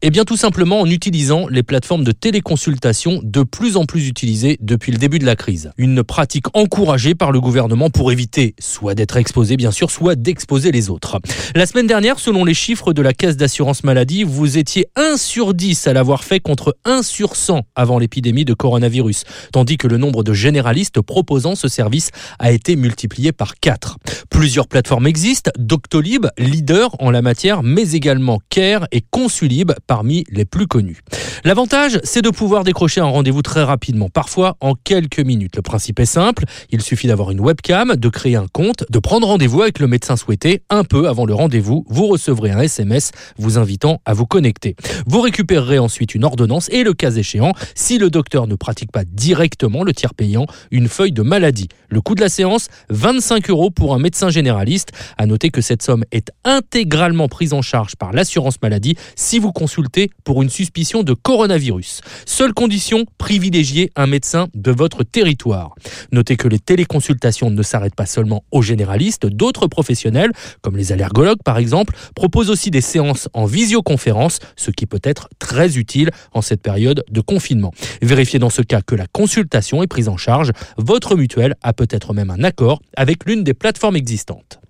Eh bien tout simplement en utilisant les plateformes de téléconsultation de plus en plus utilisées depuis le début de la crise. Une pratique encouragée par le gouvernement pour éviter soit d'être exposé bien sûr, soit d'exposer les autres. La semaine dernière, selon les chiffres de la caisse d'assurance maladie, vous étiez 1 sur 10 à l'avoir fait contre 1 sur 100 avant l'épidémie de coronavirus, tandis que le nombre de généralistes proposant ce service a été multiplié par 4. Plusieurs plateformes existent, Doctolib, leader en la matière, mais également Care et Consulib parmi les plus connus. L'avantage, c'est de pouvoir décrocher un rendez-vous très rapidement, parfois en quelques minutes. Le principe est simple, il suffit d'avoir une webcam, de créer un compte, de prendre rendez-vous avec le médecin souhaité. Un peu avant le rendez-vous, vous recevrez un SMS vous invitant à vous connecter. Vous récupérerez ensuite une ordonnance et le cas échéant, si le docteur ne pratique pas directement le tiers payant, une feuille de maladie. Le coût de la séance, 25 euros pour un médecin généraliste. À noter que cette somme est intégralement prise en charge par l'assurance maladie si vous consultez pour une suspicion de coronavirus. Seule condition, privilégier un médecin de votre territoire. Notez que les téléconsultations ne s'arrêtent pas seulement aux généralistes, d'autres professionnels, comme les allergologues par exemple, proposent aussi des séances en visioconférence, ce qui peut être très utile en cette période de confinement. Vérifiez dans ce cas que la consultation est prise en charge. Votre mutuelle a peut-être même un accord avec l'une des plateformes existantes.